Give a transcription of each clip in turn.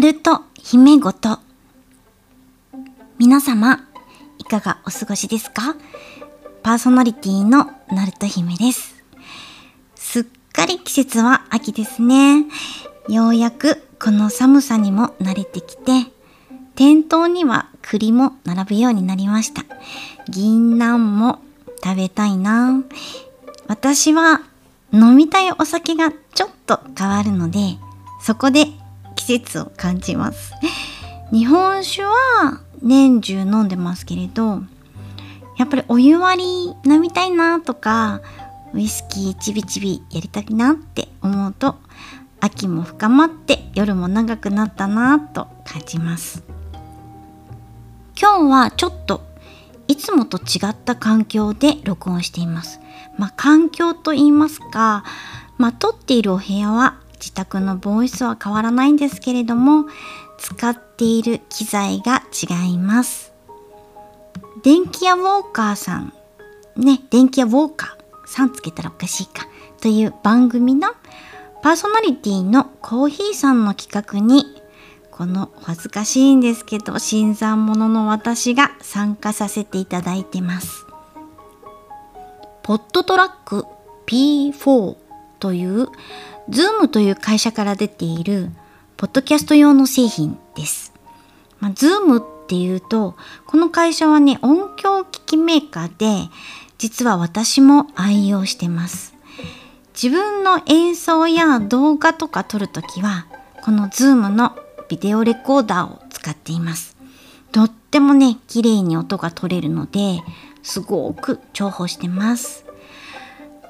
ナルト姫ごと。皆様いかがお過ごしですか？パーソナリティのナルト姫です。すっかり季節は秋ですね。ようやくこの寒さにも慣れてきて店頭には栗も並ぶようになりました。銀杏も食べたいな。私は飲みたいお酒がちょっと変わるのでそこで季節を感じます。日本酒は年中飲んでますけれどやっぱりお湯割り飲みたいなとかウイスキーちびちびやりたいなって思うと秋も深まって夜も長くなったなと感じます。今日はちょっといつもと違った環境で録音しています。まあ環境と言いますかまあ撮っているお部屋は自宅のボイスは変わらないんですけれども使っている機材が違います。電気屋ウォーカーさんね電気屋ウォーカーさんつけたらおかしいかという番組のパーソナリティのコーヒーさんの企画にこの恥ずかしいんですけど新参者の私が参加させていただいてます。ポットトラック P4 という Zoom という会社から出ているポッドキャスト用の製品です。まあ、Zoom っていうとこの会社はね音響機器メーカーで実は私も愛用してます。自分の演奏や動画とか撮るときはこの Zoom のビデオレコーダーを使っています。とってもね綺麗に音が取れるのですごく重宝してます。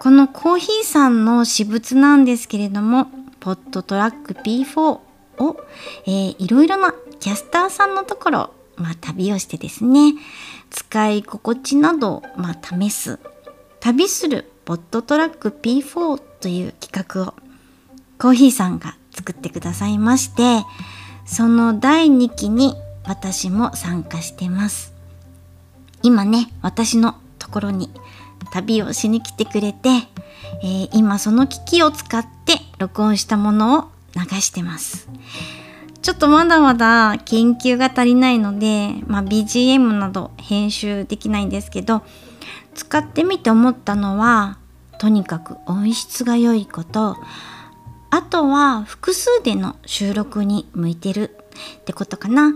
このコーヒーさんの私物なんですけれどもポットトラック P4 を、えー、いろいろなキャスターさんのところ、まあ、旅をしてですね使い心地などを、まあ、試す旅するポットトラック P4 という企画をコーヒーさんが作ってくださいましてその第2期に私も参加してます。今ね私のところに旅をしに来てくれて、えー、今その機器を使って録音したものを流してます。ちょっとまだまだ研究が足りないので、まあ、BGM など編集できないんですけど使ってみて思ったのはとにかく音質が良いこと。あとは複数での収録に向いてる。ってことかな。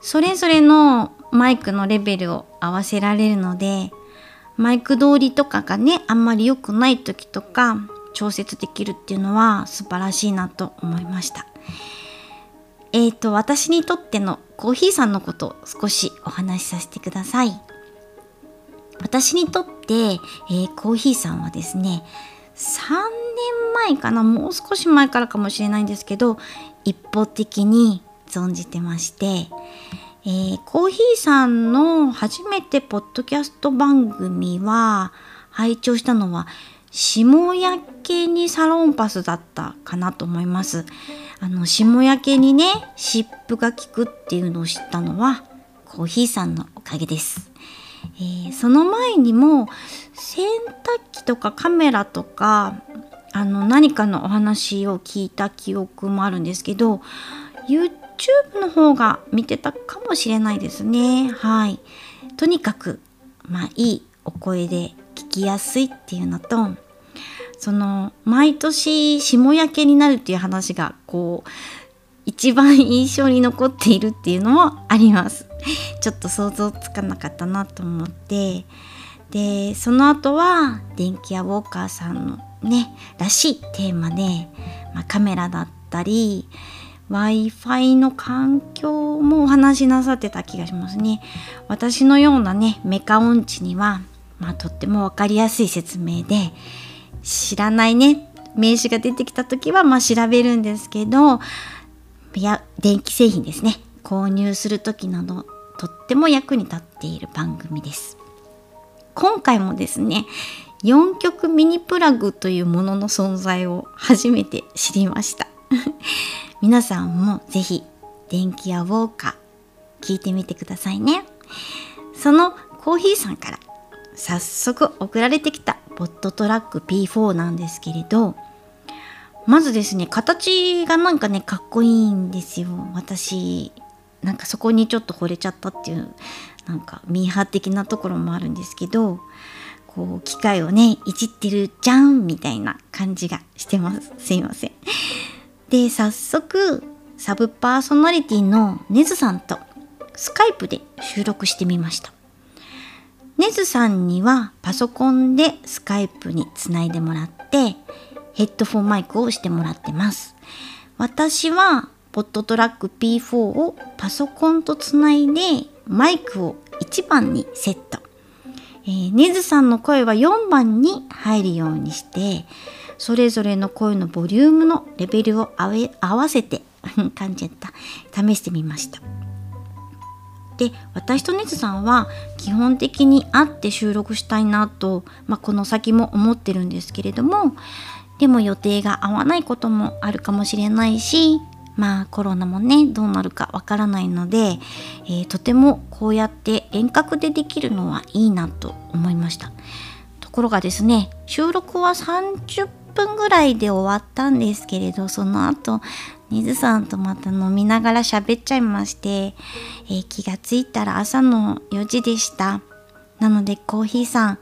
それぞれのマイクのレベルを合わせられるのでマイク通りとかがねあんまり良くない時とか調節できるっていうのは素晴らしいなと思いました。えーと私にとってのコーヒーさんのことを少しお話しさせてください。私にとって、えー、コーヒーさんはですね3年前かなもう少し前からかもしれないんですけど一方的に存じてましてえー、コーヒーさんの初めてポッドキャスト番組は拝聴したのは霜焼けにサロンパスだったかなと思います。あの霜焼けにね湿布が効くっていうのを知ったのはコーヒーさんのおかげです。えー、その前にも洗濯機とかカメラとかあの何かのお話を聞いた記憶もあるんですけど YouTube の方が見てたかもしれないですね。はい。とにかく、まあいいお声で聞きやすいっていうのと、その毎年霜焼けになるっていう話がこう一番印象に残っているっていうのもあります。ちょっと想像つかなかったなと思ってでその後は電気屋ウォーカーさんのねらしいテーマで、まあ、カメラだったり Wi-Fi の環境もお話しなさってた気がしますね。私のようなね、メカ音痴には、まあとってもわかりやすい説明で、知らないね、名詞が出てきた時はまあ調べるんですけど、いや、電気製品ですね。購入する時など、とっても役に立っている番組です。今回もですね、4曲ミニプラグというものの存在を初めて知りました。皆さんもぜひ電気屋ウォーカー聞いてみてくださいね。そのコーヒーさんから早速送られてきたポットトラック P4 なんですけれどまずですね形がなんかねかっこいいんですよ。私なんかそこにちょっと惚れちゃったっていうなんかミーハー的なところもあるんですけどこう機械をねいじってるじゃんみたいな感じがしてます。すいません。で早速サブパーソナリティのネズさんとスカイプで収録してみました。ネズさんにはパソコンでスカイプにつないでもらってヘッドフォンマイクをしてもらってます。私はポットトラック P4 をパソコンとつないでマイクを1番にセット、えー、ネズさんの声は4番に入るようにしてそれぞれの声のボリュームのレベルを合わせて 感じゃった。試してみました。で私とネズさんは基本的に会って収録したいなと、まあ、この先も思ってるんですけれどもでも予定が合わないこともあるかもしれないしまあコロナもねどうなるかわからないので、えー、とてもこうやって遠隔でできるのはいいなと思いました。ところがですね収録は30分ぐらいで終わったんですけれどその後ニズさんとまた飲みながら喋っちゃいまして、えー、気がついたら朝の4時でした。なのでコーヒーさん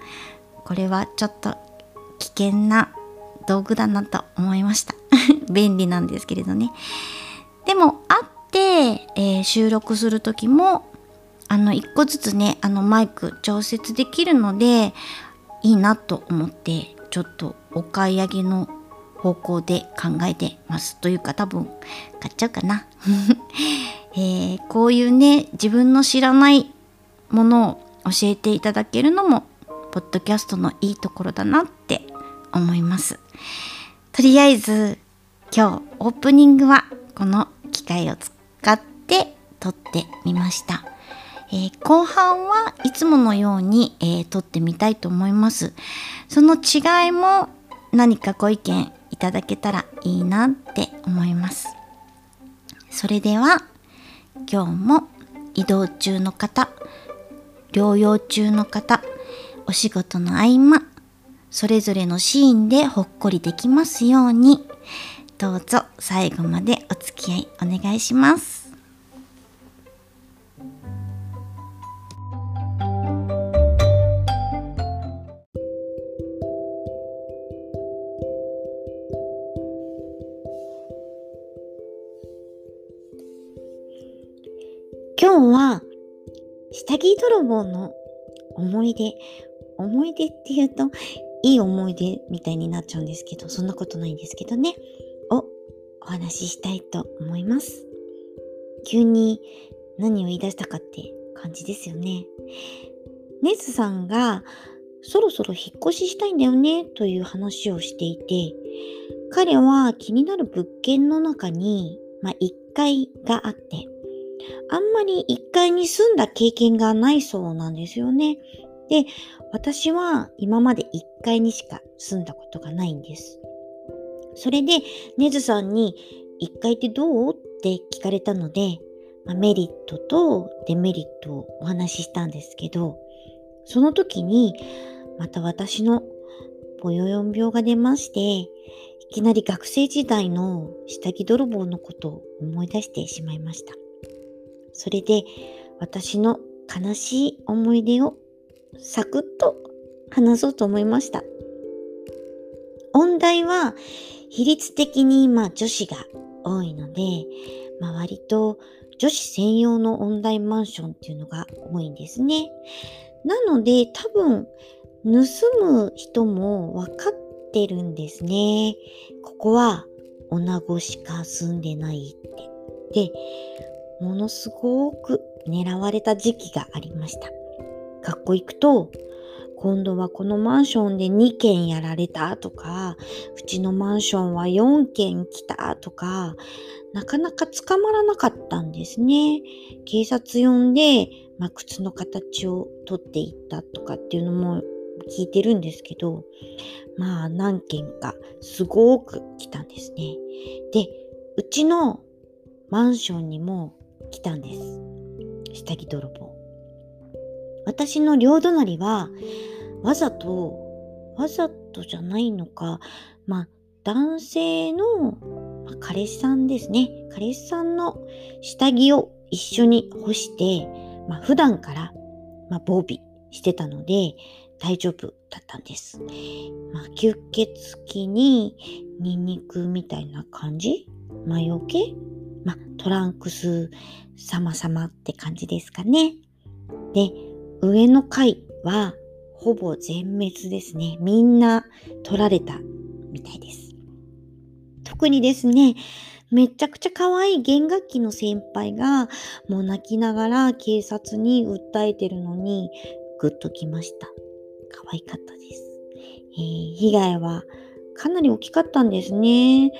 これはちょっと危険な道具だなと思いました。便利なんですけれどね。でも会って、えー、収録する時もあの1個ずつねあのマイク調節できるのでいいなと思ってちょっとお買い上げの方向で考えてますというか多分買っちゃうかな、えー、こういうね自分の知らないものを教えていただけるのもポッドキャストのいいところだなって思いますとりあえず今日オープニングはこの機械を使って撮ってみました。えー、後半はいつものように、えー、撮ってみたいと思います。その違いも何かご意見いただけたらいいなって思います。それでは今日も移動中の方、療養中の方、お仕事の合間、それぞれのシーンでほっこりできますように、どうぞ最後までお付き合いお願いします。今日は下着泥棒の思い出思い出って言うといい思い出みたいになっちゃうんですけどそんなことないんですけどねをお話ししたいと思います。急に何を言い出したかって感じですよね。ネズさんがそろそろ引っ越ししたいんだよねという話をしていて、彼は気になる物件の中に、まあ、1階があって、あんまり1階に住んだ経験がないそうなんですよね。で、私は今まで1階にしか住んだことがないんです。それで、ネズさんに、1階ってどうって聞かれたので、まあ、メリットとデメリットをお話ししたんですけど、その時に、また私のポヨヨン病が出まして、いきなり学生時代の下着泥棒のことを思い出してしまいました。それで私の悲しい思い出をサクッと話そうと思いました。音大は比率的にまあ女子が多いので、まあ、割と女子専用のオンラインマンションっていうのが多いんですね。なので多分盗む人も分かってるんですね。ここは女子しか住んでないって。で、ものすごく狙われた時期がありました。学校行くと今度はこのマンションで2件やられたとか、うちのマンションは4件来たとか、なかなか捕まらなかったんですね。警察呼んで、まあ、靴の形を取っていったとかっていうのも聞いてるんですけど、まあ何件かすごく来たんですね。で、うちのマンションにも来たんです。下着泥棒。私の両隣は、わざと、わざとじゃないのか、まあ、男性の、ま、彼氏さんですね。彼氏さんの下着を一緒に干して、まあ、普段から、まあ、防備してたので大丈夫だったんです。まあ、吸血鬼にニンニクみたいな感じ？魔除け？ま、トランクス様々って感じですかね。で、上の階はほぼ全滅ですね。みんな取られたみたいです。特にですね、めちゃくちゃ可愛い弦楽器の先輩がもう泣きながら警察に訴えてるのにグッときました。可愛かったです。えー、被害はかなり大きかったんですね。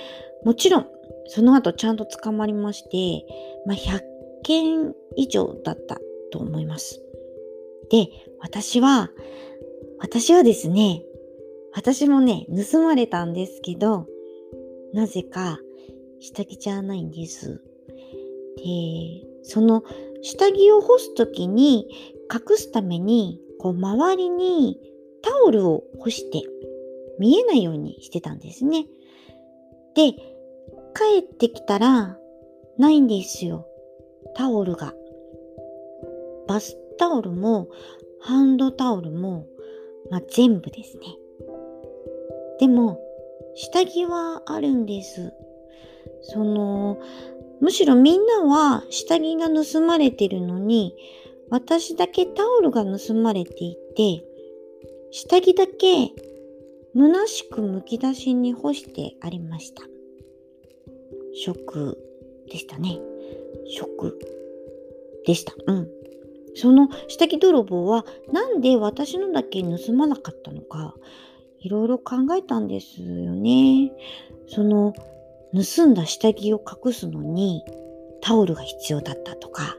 もちろん、その後ちゃんと捕まりまして、まあ、100件以上だったと思います。で、私は、私はですね、私もね、盗まれたんですけど、なぜか下着じゃないんです。で、その下着を干すときに隠すために、こう周りにタオルを干して見えないようにしてたんですね。で、帰ってきたらないんですよ。タオルが。バスタオルもハンドタオルも、まあ、全部ですね。でも、下着はあるんです。その、むしろみんなは下着が盗まれてるのに、私だけタオルが盗まれていて、下着だけ虚しくむき出しに干してありました。ショックでしたね。ショックでした。うん。その下着泥棒はなんで私のだけ盗まなかったのか、いろいろ考えたんですよね。その盗んだ下着を隠すのにタオルが必要だったとか、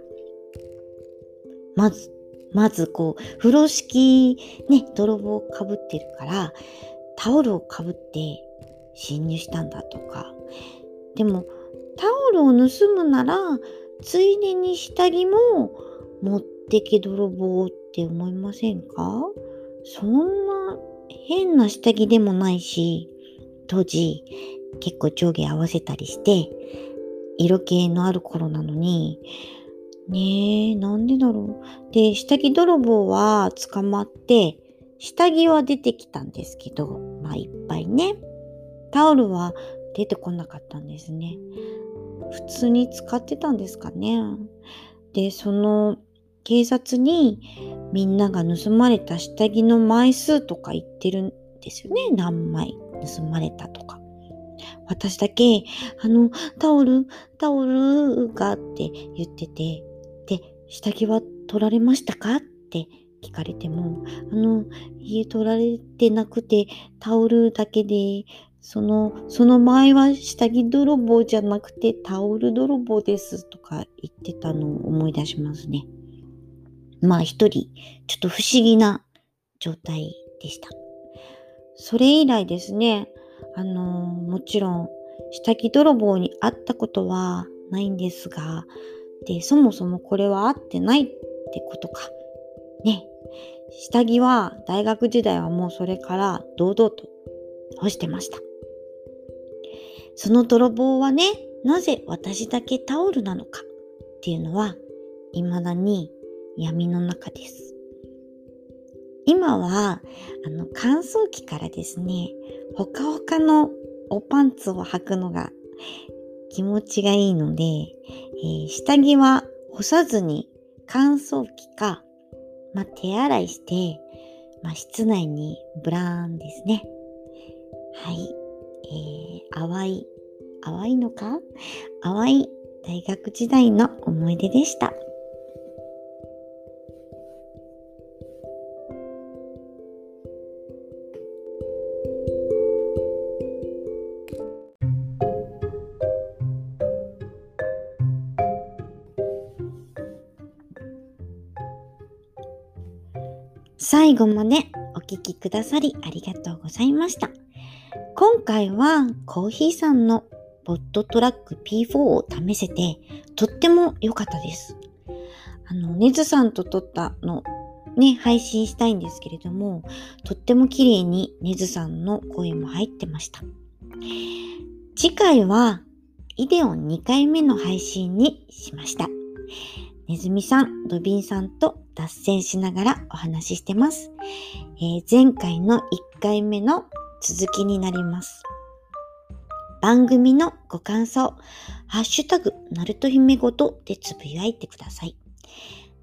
まず、まずこう、風呂敷ね、泥棒をかぶってるから、タオルをかぶって侵入したんだとか。でも、タオルを盗むなら、ついでに下着も持ってけ泥棒って思いませんか？そんな変な下着でもないし、当時結構上下合わせたりして、色気のある頃なのに、ねえ、なんでだろう？で、下着泥棒は捕まって、下着は出てきたんですけど、まあいっぱいね。タオルは出てこなかったんですね。普通に使ってたんですかね。で、その警察にみんなが盗まれた下着の枚数とか言ってるんですよね。何枚盗まれたとか。私だけ、あの、タオル、タオルがって言ってて、で、下着は取られましたか？って聞かれても、あの、家取られてなくて、タオルだけで、その、その前は下着泥棒じゃなくてタオル泥棒ですとか言ってたのを思い出しますね。まあ一人、ちょっと不思議な状態でした。それ以来ですね、あのもちろん下着泥棒に会ったことはないんですが、で、そもそもこれは合ってないってことか。ね。下着は大学時代はもうそれから堂々と干してました。その泥棒はね、なぜ私だけタオルなのかっていうのは未だに闇の中です。今はあの乾燥機からですね、ほかほかのおパンツを履くのが気持ちがいいので、えー、下着は干さずに乾燥機か、まあ、手洗いして、まあ、室内にブラーンですね。はい。えー、淡い、淡いのか？淡い大学時代の思い出でした。最後までお聴きくださりありがとうございました。今回はコーヒーさんのボットトラック P4 を試せてとっても良かったです。あの、ネズさんと撮ったのね、配信したいんですけれども、とっても綺麗にネズさんの声も入ってました。次回はイデオン2回目の配信にしました。ネズミさん、ドビンさんと脱線しながらお話ししてます。えー、前回の1回目の続きになります。番組のご感想、ハッシュタグ、ナルト姫ごとでつぶやいてください。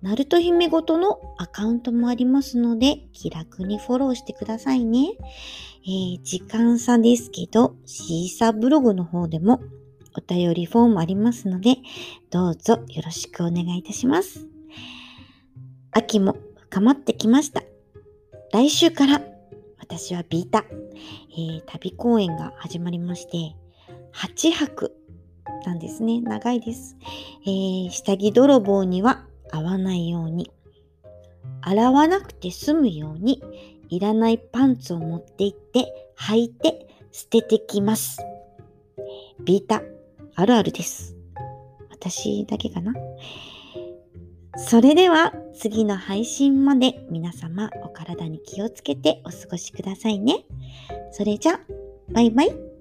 ナルト姫ごとのアカウントもありますので、気楽にフォローしてくださいね。えー、時間差ですけど、シーサーブログの方でもお便りフォームありますので、どうぞよろしくお願いいたします。秋も深まってきました。来週から私はビータ、えー、旅公演が始まりまして、8泊なんですね。長いです。えー、下着泥棒には合わないように、洗わなくて済むように、いらないパンツを持って行って履いて捨ててきます。ビータあるあるです。私だけかなそれでは次の配信まで皆様お体に気をつけてお過ごしくださいね。それじゃ、バイバイ。